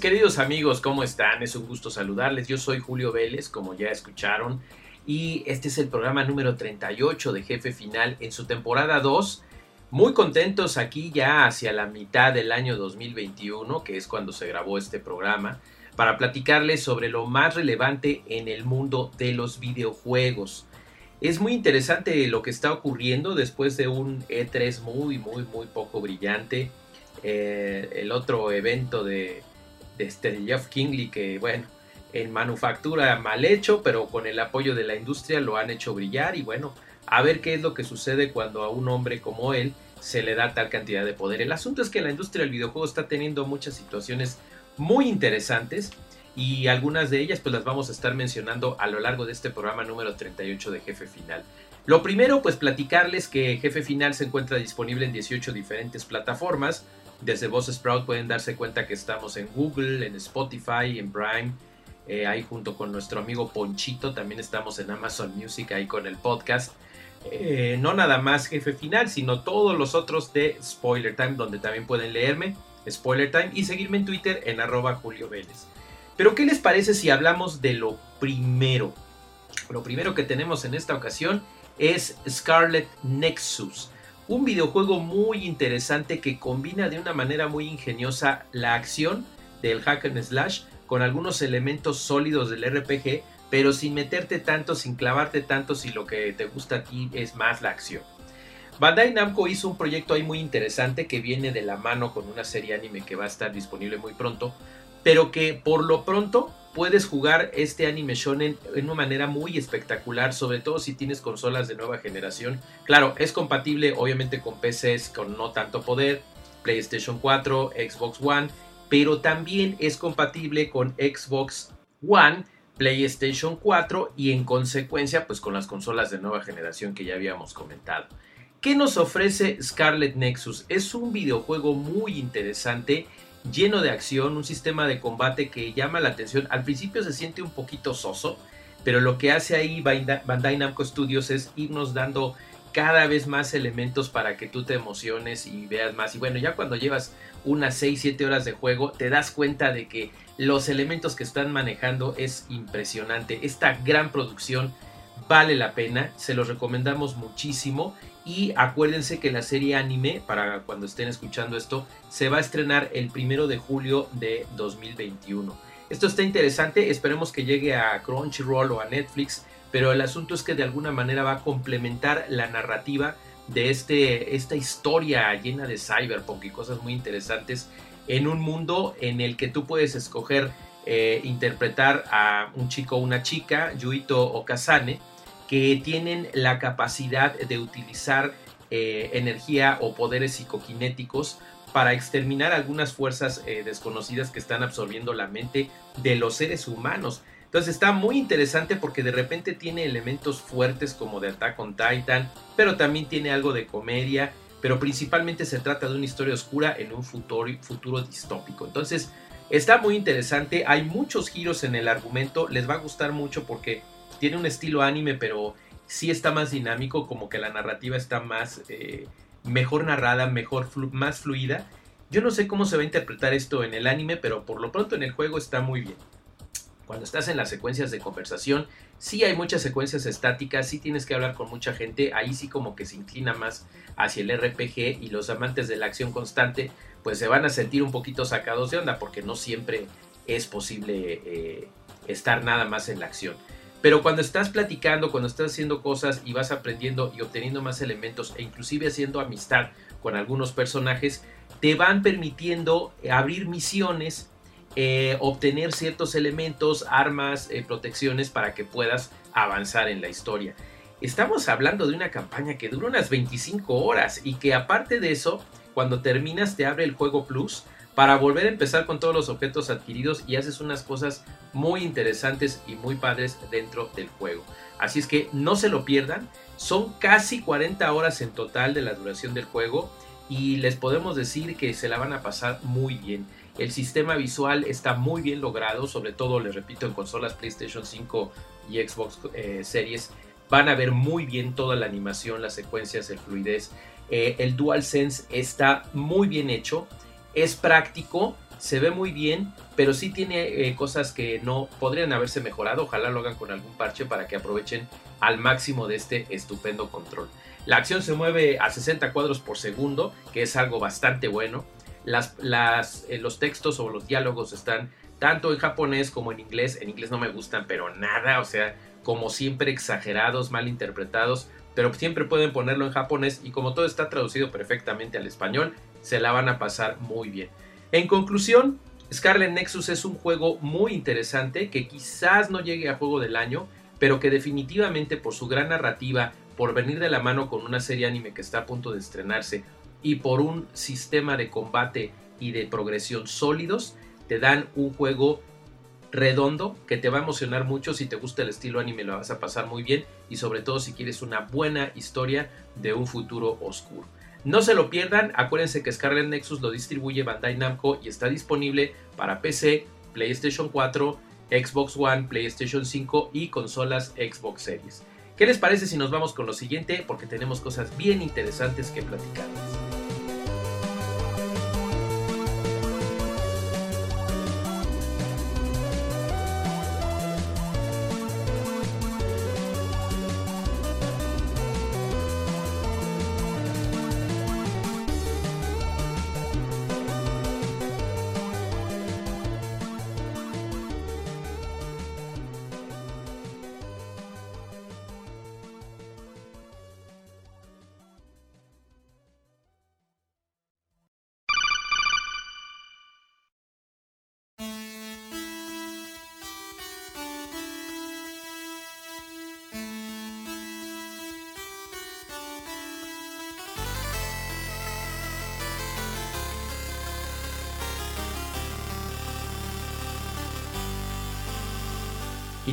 Queridos amigos, ¿cómo están? Es un gusto saludarles. Yo soy Julio Vélez, como ya escucharon, y este es el programa número 38 de Jefe Final en su temporada 2. Muy contentos aquí ya hacia la mitad del año 2021, que es cuando se grabó este programa, para platicarles sobre lo más relevante en el mundo de los videojuegos. Es muy interesante lo que está ocurriendo después de un E3 muy, muy, muy poco brillante. Eh, el otro evento de, de este Jeff Kingley que bueno en manufactura mal hecho pero con el apoyo de la industria lo han hecho brillar y bueno a ver qué es lo que sucede cuando a un hombre como él se le da tal cantidad de poder el asunto es que la industria del videojuego está teniendo muchas situaciones muy interesantes y algunas de ellas pues las vamos a estar mencionando a lo largo de este programa número 38 de Jefe Final. Lo primero pues platicarles que Jefe Final se encuentra disponible en 18 diferentes plataformas, desde Voz Sprout pueden darse cuenta que estamos en Google, en Spotify, en Prime, eh, ahí junto con nuestro amigo Ponchito, también estamos en Amazon Music ahí con el podcast. Eh, no nada más Jefe Final, sino todos los otros de Spoiler Time, donde también pueden leerme, Spoiler Time, y seguirme en Twitter en arroba Julio Vélez. Pero ¿qué les parece si hablamos de lo primero? Lo primero que tenemos en esta ocasión es Scarlet Nexus un videojuego muy interesante que combina de una manera muy ingeniosa la acción del hack and slash con algunos elementos sólidos del RPG, pero sin meterte tanto, sin clavarte tanto si lo que te gusta a ti es más la acción. Bandai Namco hizo un proyecto ahí muy interesante que viene de la mano con una serie anime que va a estar disponible muy pronto, pero que por lo pronto puedes jugar este anime shonen en una manera muy espectacular, sobre todo si tienes consolas de nueva generación. Claro, es compatible obviamente con PCs con no tanto poder, PlayStation 4, Xbox One, pero también es compatible con Xbox One, PlayStation 4 y en consecuencia pues con las consolas de nueva generación que ya habíamos comentado. ¿Qué nos ofrece Scarlet Nexus? Es un videojuego muy interesante lleno de acción, un sistema de combate que llama la atención. Al principio se siente un poquito soso, pero lo que hace ahí Bandai Namco Studios es irnos dando cada vez más elementos para que tú te emociones y veas más. Y bueno, ya cuando llevas unas 6, 7 horas de juego, te das cuenta de que los elementos que están manejando es impresionante. Esta gran producción vale la pena, se los recomendamos muchísimo y acuérdense que la serie anime, para cuando estén escuchando esto, se va a estrenar el primero de julio de 2021. Esto está interesante, esperemos que llegue a Crunchyroll o a Netflix, pero el asunto es que de alguna manera va a complementar la narrativa de este, esta historia llena de cyberpunk y cosas muy interesantes en un mundo en el que tú puedes escoger eh, interpretar a un chico o una chica, Yuito Okazane, que tienen la capacidad de utilizar eh, energía o poderes psicoquinéticos para exterminar algunas fuerzas eh, desconocidas que están absorbiendo la mente de los seres humanos. Entonces está muy interesante porque de repente tiene elementos fuertes como de Attack on Titan, pero también tiene algo de comedia, pero principalmente se trata de una historia oscura en un futuro, futuro distópico. Entonces está muy interesante, hay muchos giros en el argumento, les va a gustar mucho porque tiene un estilo anime, pero sí está más dinámico, como que la narrativa está más eh, mejor narrada, mejor más fluida. Yo no sé cómo se va a interpretar esto en el anime, pero por lo pronto en el juego está muy bien. Cuando estás en las secuencias de conversación, sí hay muchas secuencias estáticas, sí tienes que hablar con mucha gente, ahí sí como que se inclina más hacia el RPG y los amantes de la acción constante pues se van a sentir un poquito sacados de onda porque no siempre es posible eh, estar nada más en la acción. Pero cuando estás platicando, cuando estás haciendo cosas y vas aprendiendo y obteniendo más elementos e inclusive haciendo amistad con algunos personajes, te van permitiendo abrir misiones, eh, obtener ciertos elementos, armas, eh, protecciones para que puedas avanzar en la historia. Estamos hablando de una campaña que dura unas 25 horas y que aparte de eso, cuando terminas te abre el juego Plus para volver a empezar con todos los objetos adquiridos y haces unas cosas muy interesantes y muy padres dentro del juego. Así es que no se lo pierdan, son casi 40 horas en total de la duración del juego y les podemos decir que se la van a pasar muy bien. El sistema visual está muy bien logrado, sobre todo, les repito, en consolas PlayStation 5 y Xbox eh, Series van a ver muy bien toda la animación, las secuencias, el fluidez. Eh, el DualSense está muy bien hecho, es práctico, se ve muy bien, pero sí tiene eh, cosas que no podrían haberse mejorado. Ojalá lo hagan con algún parche para que aprovechen al máximo de este estupendo control. La acción se mueve a 60 cuadros por segundo, que es algo bastante bueno. Eh, los textos o los diálogos están tanto en japonés como en inglés. En inglés no me gustan, pero nada, o sea, como siempre exagerados, mal interpretados, pero siempre pueden ponerlo en japonés y como todo está traducido perfectamente al español, se la van a pasar muy bien. En conclusión, Scarlet Nexus es un juego muy interesante que quizás no llegue a juego del año, pero que definitivamente por su gran narrativa, por venir de la mano con una serie anime que está a punto de estrenarse y por un sistema de combate y de progresión sólidos, te dan un juego redondo que te va a emocionar mucho si te gusta el estilo anime lo vas a pasar muy bien y sobre todo si quieres una buena historia de un futuro oscuro. No se lo pierdan, acuérdense que Scarlet Nexus lo distribuye Bandai Namco y está disponible para PC, PlayStation 4, Xbox One, PlayStation 5 y consolas Xbox Series. ¿Qué les parece si nos vamos con lo siguiente? Porque tenemos cosas bien interesantes que platicarles.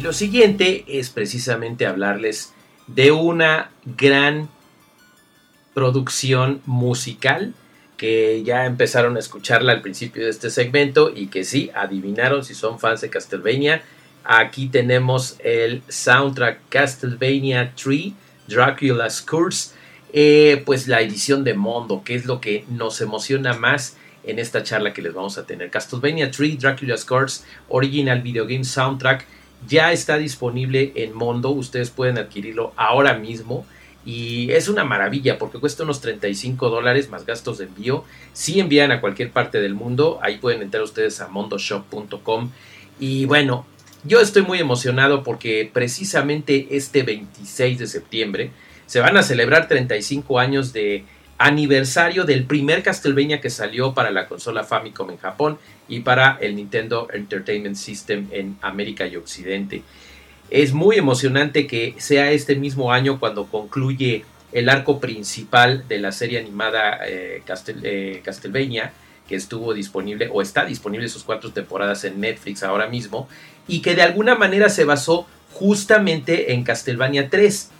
Lo siguiente es precisamente hablarles de una gran producción musical que ya empezaron a escucharla al principio de este segmento y que sí, adivinaron si son fans de Castlevania. Aquí tenemos el soundtrack Castlevania 3, Dracula's Curse, eh, pues la edición de Mondo, que es lo que nos emociona más en esta charla que les vamos a tener. Castlevania 3, Dracula's Curse, Original Video Game Soundtrack ya está disponible en Mondo, ustedes pueden adquirirlo ahora mismo y es una maravilla porque cuesta unos 35 dólares más gastos de envío. Si envían a cualquier parte del mundo, ahí pueden entrar ustedes a mondoshop.com y bueno, yo estoy muy emocionado porque precisamente este 26 de septiembre se van a celebrar 35 años de aniversario del primer Castlevania que salió para la consola Famicom en Japón y para el Nintendo Entertainment System en América y Occidente. Es muy emocionante que sea este mismo año cuando concluye el arco principal de la serie animada eh, eh, Castlevania, que estuvo disponible o está disponible sus cuatro temporadas en Netflix ahora mismo, y que de alguna manera se basó justamente en Castlevania 3.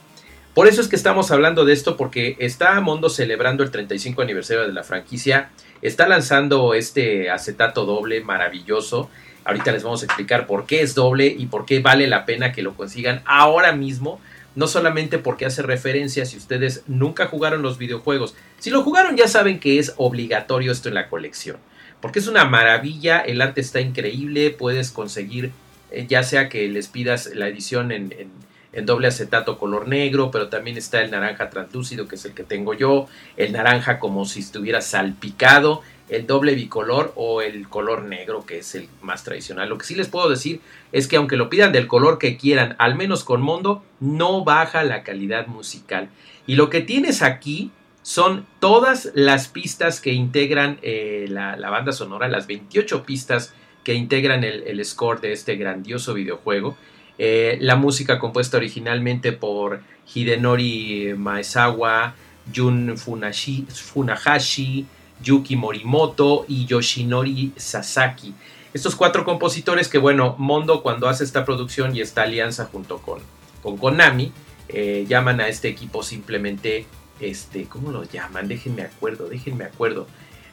Por eso es que estamos hablando de esto, porque está Mondo celebrando el 35 aniversario de la franquicia, está lanzando este acetato doble maravilloso. Ahorita les vamos a explicar por qué es doble y por qué vale la pena que lo consigan ahora mismo. No solamente porque hace referencia si ustedes nunca jugaron los videojuegos. Si lo jugaron ya saben que es obligatorio esto en la colección. Porque es una maravilla, el arte está increíble, puedes conseguir eh, ya sea que les pidas la edición en en doble acetato color negro, pero también está el naranja translúcido, que es el que tengo yo, el naranja como si estuviera salpicado, el doble bicolor o el color negro, que es el más tradicional. Lo que sí les puedo decir es que aunque lo pidan del color que quieran, al menos con Mondo, no baja la calidad musical. Y lo que tienes aquí son todas las pistas que integran eh, la, banda sonora, las 28 pistas que integran el, score de este grandioso videojuego. Eh, la música compuesta originalmente por Hidenori Maezawa, Jun Funahashi, Yuki Morimoto y Yoshinori Sasaki. Estos cuatro compositores que, bueno, Mondo cuando hace esta producción y esta alianza junto con, con Konami, eh, llaman a este equipo simplemente, este, ¿cómo lo llaman? Déjenme acuerdo, déjenme acuerdo.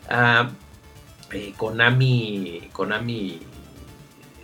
Ah, eh, Konami, Konami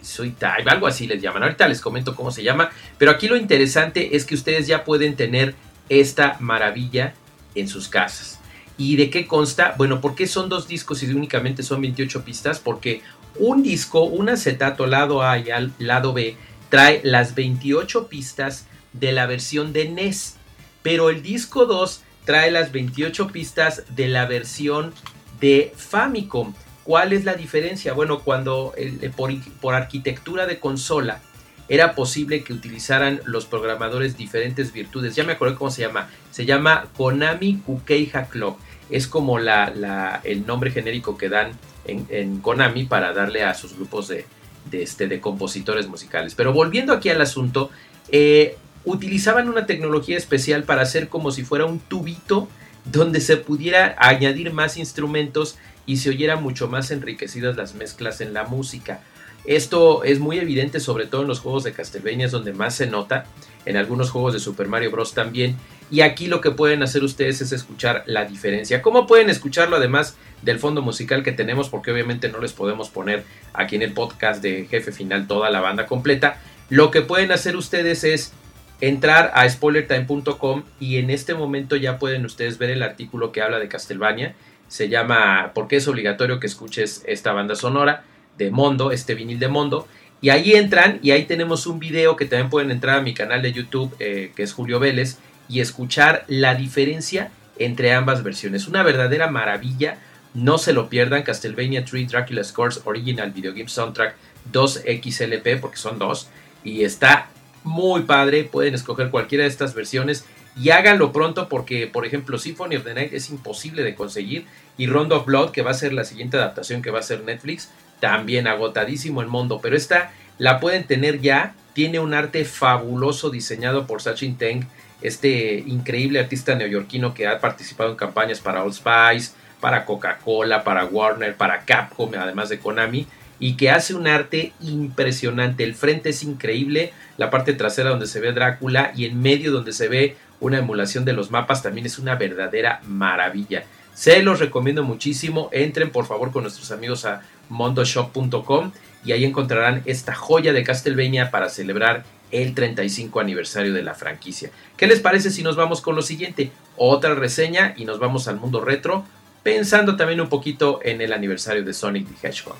Soy Type, algo así les llaman. Ahorita les comento cómo se llama, pero aquí lo interesante es que ustedes ya pueden tener esta maravilla en sus casas. ¿Y de qué consta? Bueno, ¿por qué son dos discos y únicamente son 28 pistas? Porque un disco, un acetato lado A y lado B, trae las 28 pistas de la versión de NES. Pero el disco 2 trae las 28 pistas de la versión de Famicom. ¿Cuál es la diferencia? Bueno, cuando por, por arquitectura de consola era posible que utilizaran los programadores diferentes virtudes. Ya me acuerdo cómo se llama. Se llama Konami Kukeija Clock. Es como el nombre genérico que dan en, Konami para darle a sus grupos de, este, de compositores musicales. Pero volviendo aquí al asunto, eh, utilizaban una tecnología especial para hacer como si fuera un tubito donde se pudiera añadir más instrumentos y se oyera mucho más enriquecidas las mezclas en la música. Esto es muy evidente sobre todo en los juegos de Castlevania, es donde más se nota, en algunos juegos de Super Mario Bros. también. Y aquí lo que pueden hacer ustedes es escuchar la diferencia. ¿Cómo pueden escucharlo además del fondo musical que tenemos? Porque obviamente no les podemos poner aquí en el podcast de Jefe Final toda la banda completa. Lo que pueden hacer ustedes es entrar a spoilertime.com y en este momento ya pueden ustedes ver el artículo que habla de Castlevania. Se llama ¿Por qué es obligatorio que escuches esta banda sonora? de Mondo, este vinil de Mondo. Y ahí entran y ahí tenemos un video que también pueden entrar a mi canal de YouTube, eh, que es Julio Vélez, y escuchar la diferencia entre ambas versiones. Una verdadera maravilla. No se lo pierdan. Castlevania 3 Dracula Scores Original Video Game Soundtrack 2 XLP, porque son dos. Y está muy padre. Pueden escoger cualquiera de estas versiones. Y háganlo pronto porque, por ejemplo, Symphony of the Night es imposible de conseguir. Y Rondo of Blood, que va a ser la siguiente adaptación que va a ser Netflix, también agotadísimo el mundo, pero esta la pueden tener ya, tiene un arte fabuloso diseñado por Sachin Teng, este increíble artista neoyorquino que ha participado en campañas para Old Spice, para Coca-Cola, para Warner, para Capcom, además de Konami, y que hace un arte impresionante. El frente es increíble, la parte trasera donde se ve Drácula y en medio donde se ve una emulación de los mapas también es una verdadera maravilla. Se los recomiendo muchísimo. Entren por favor con nuestros amigos a mondoshop.com y ahí encontrarán esta joya de Castlevania para celebrar el 35 aniversario de la franquicia. ¿Qué les parece si nos vamos con lo siguiente? Otra reseña y nos vamos al mundo retro, pensando también un poquito en el aniversario de Sonic the Hedgehog.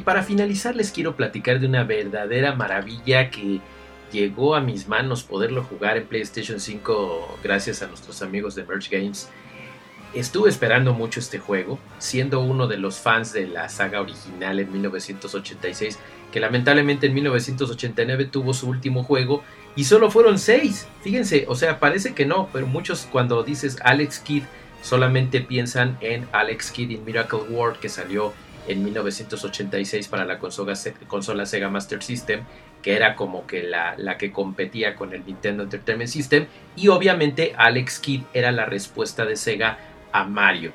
Y para finalizar les quiero platicar de una verdadera maravilla que llegó a mis manos poderlo jugar en PlayStation 5 gracias a nuestros amigos de Merge Games. Estuve esperando mucho este juego, siendo uno de los fans de la saga original en 1986, que lamentablemente en 1989 tuvo su último juego y solo fueron seis. Fíjense, o sea, parece que no, pero muchos cuando dices Alex Kidd solamente piensan en Alex Kidd in Miracle World que salió en 1986 para la consola, consola Sega Master System, que era como que la, la, que competía con el Nintendo Entertainment System, y obviamente Alex Kidd era la respuesta de Sega a Mario.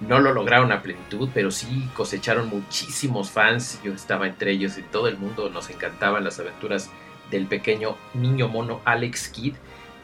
No lo lograron a plenitud, pero sí cosecharon muchísimos fans, yo estaba entre ellos, y todo el mundo nos encantaban las aventuras del pequeño niño mono Alex Kidd.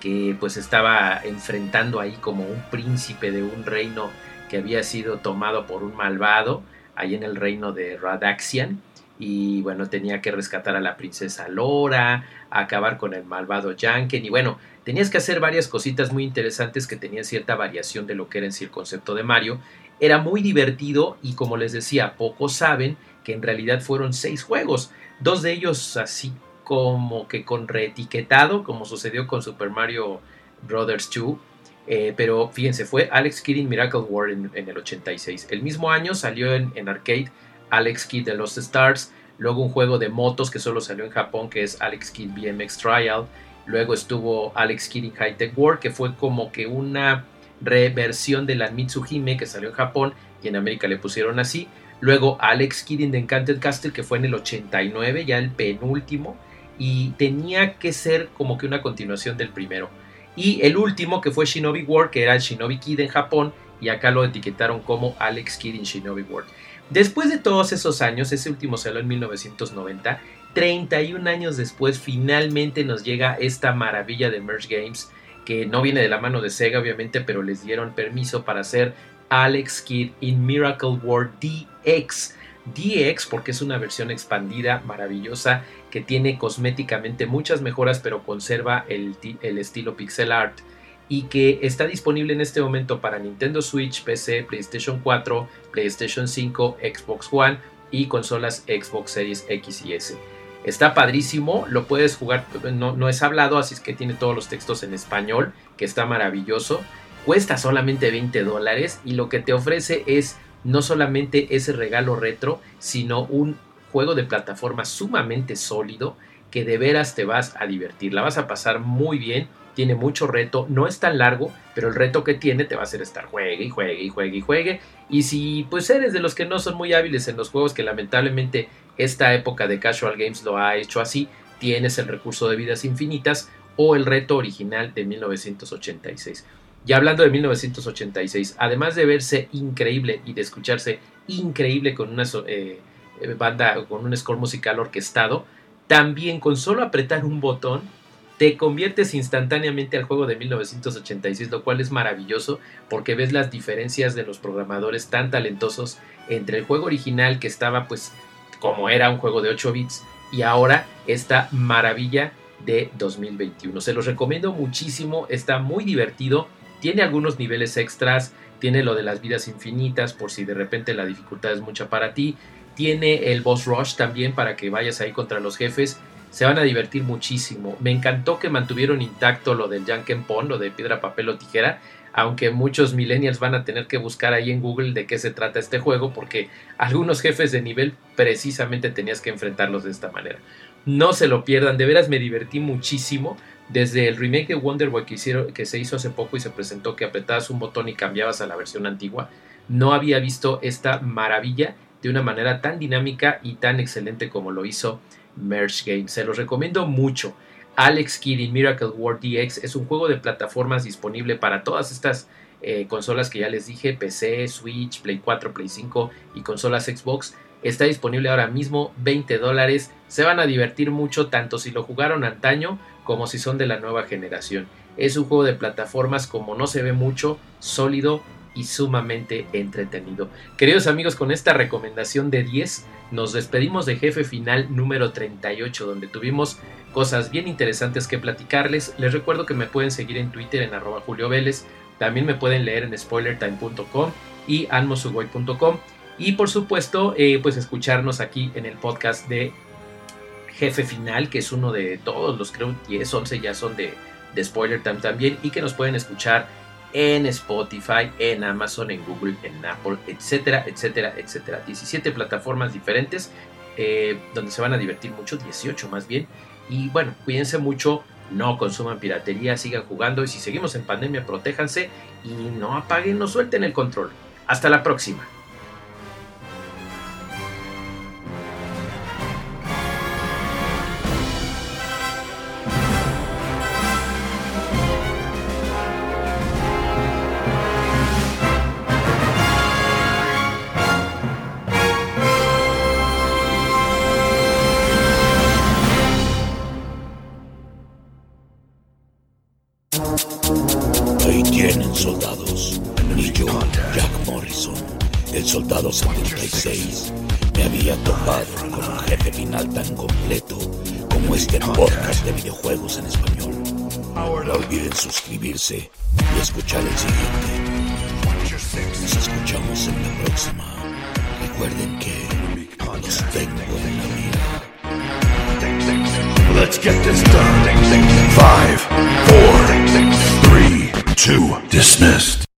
que pues estaba enfrentando ahí como un príncipe de un reino que había sido tomado por un malvado, ahí en el reino de Radaxian. Y bueno, tenía que rescatar a la princesa Lora, acabar con el malvado Janken. Y bueno, tenías que hacer varias cositas muy interesantes que tenían cierta variación de lo que era en sí el concepto de Mario. Era muy divertido y como les decía, pocos saben que en realidad fueron seis juegos. Dos de ellos así como que con reetiquetado, como sucedió con Super Mario Brothers 2. Eh, pero fíjense, fue Alex Kidd in Miracle World en, el 86. El mismo año salió en, arcade Alex Kidd de Lost Stars. Luego un juego de motos que solo salió en Japón, que es Alex Kidd BMX Trial. Luego estuvo Alex Kidd in High Tech World, que fue como que una reversión de la Mitsuhime que salió en Japón y en América le pusieron así. Luego Alex Kidd in The Enchanted Castle, que fue en el 89, ya el penúltimo y tenía que ser como que una continuación del primero. Y el último que fue Shinobi World, que era el Shinobi Kid en Japón, y acá lo etiquetaron como Alex Kid in Shinobi World. Después de todos esos años, ese último salió en 1990, 31 años después finalmente nos llega esta maravilla de Merge Games, que no viene de la mano de Sega obviamente, pero les dieron permiso para hacer Alex Kid in Miracle World DX. DX porque es una versión expandida maravillosa que tiene cosméticamente muchas mejoras pero conserva el, estilo pixel art y que está disponible en este momento para Nintendo Switch, PC, PlayStation 4, PlayStation 5, Xbox One y consolas Xbox Series X y S. Está padrísimo, lo puedes jugar, no, no es hablado, así es que tiene todos los textos en español, que está maravilloso. Cuesta solamente 20 dólares y lo que te ofrece es no solamente ese regalo retro, sino un juego de plataforma sumamente sólido que de veras te vas a divertir. La vas a pasar muy bien, tiene mucho reto, no es tan largo, pero el reto que tiene te va a hacer estar juegue y juegue y juegue y juegue. Y si pues eres de los que no son muy hábiles en los juegos, que lamentablemente esta época de Casual Games lo ha hecho así, tienes el recurso de vidas infinitas o el reto original de 1986. Y hablando de 1986, además de verse increíble y de escucharse increíble con una eh, eh, banda, con un score musical orquestado, también con solo apretar un botón te conviertes instantáneamente al juego de 1986, lo cual es maravilloso porque ves las diferencias de los programadores tan talentosos entre el juego original que estaba pues como era un juego de 8 bits y ahora esta maravilla de 2021. Se los recomiendo muchísimo, está muy divertido tiene algunos niveles extras, tiene lo de las vidas infinitas por si de repente la dificultad es mucha para ti, tiene el boss rush también para que vayas ahí contra los jefes, se van a divertir muchísimo. Me encantó que mantuvieron intacto lo del Janken Pon, lo de piedra, papel o tijera, aunque muchos millennials van a tener que buscar ahí en Google de qué se trata este juego, porque algunos jefes de nivel precisamente tenías que enfrentarlos de esta manera. No se lo pierdan, de veras me divertí muchísimo. Desde el remake de Wonder Boy que, hicieron, que se hizo hace poco y se presentó que apretabas un botón y cambiabas a la versión antigua, no había visto esta maravilla de una manera tan dinámica y tan excelente como lo hizo Merge Games. Se los recomiendo mucho. Alex Kidd in Miracle World DX es un juego de plataformas disponible para todas estas eh, consolas que ya les dije, PC, Switch, Play 4, Play 5 y consolas Xbox. Está disponible ahora mismo, 20 dólares. Se van a divertir mucho tanto si lo jugaron antaño como si son de la nueva generación. Es un juego de plataformas como no se ve mucho, sólido y sumamente entretenido. Queridos amigos, con esta recomendación de 10 nos despedimos de jefe final número 38 donde tuvimos cosas bien interesantes que platicarles. Les recuerdo que me pueden seguir en Twitter en arroba Julio Vélez. También me pueden leer en spoilertime.com y anmosugoy.com. Y por supuesto, eh, pues escucharnos aquí en el podcast de Jefe Final, que es uno de todos los, creo 10, 11 ya son de, de Spoiler Time también, y que nos pueden escuchar en Spotify, en Amazon, en Google, en Apple, etcétera, etcétera, etcétera. 17 plataformas diferentes eh, donde se van a divertir mucho, 18 más bien. Y bueno, cuídense mucho, no consuman piratería, sigan jugando y si seguimos en pandemia, protéjanse y no apaguen, no suelten el control. Hasta la próxima. Ahí tienen soldados. Ni yo, Jack Morrison, el soldado 76, me había topado con un jefe final tan completo como este podcast de videojuegos en español. No olviden suscribirse y escuchar el siguiente. Nos escuchamos en la próxima. Recuerden que los tengo en la vida. Let's get this done. Five, four, three, two, dismissed.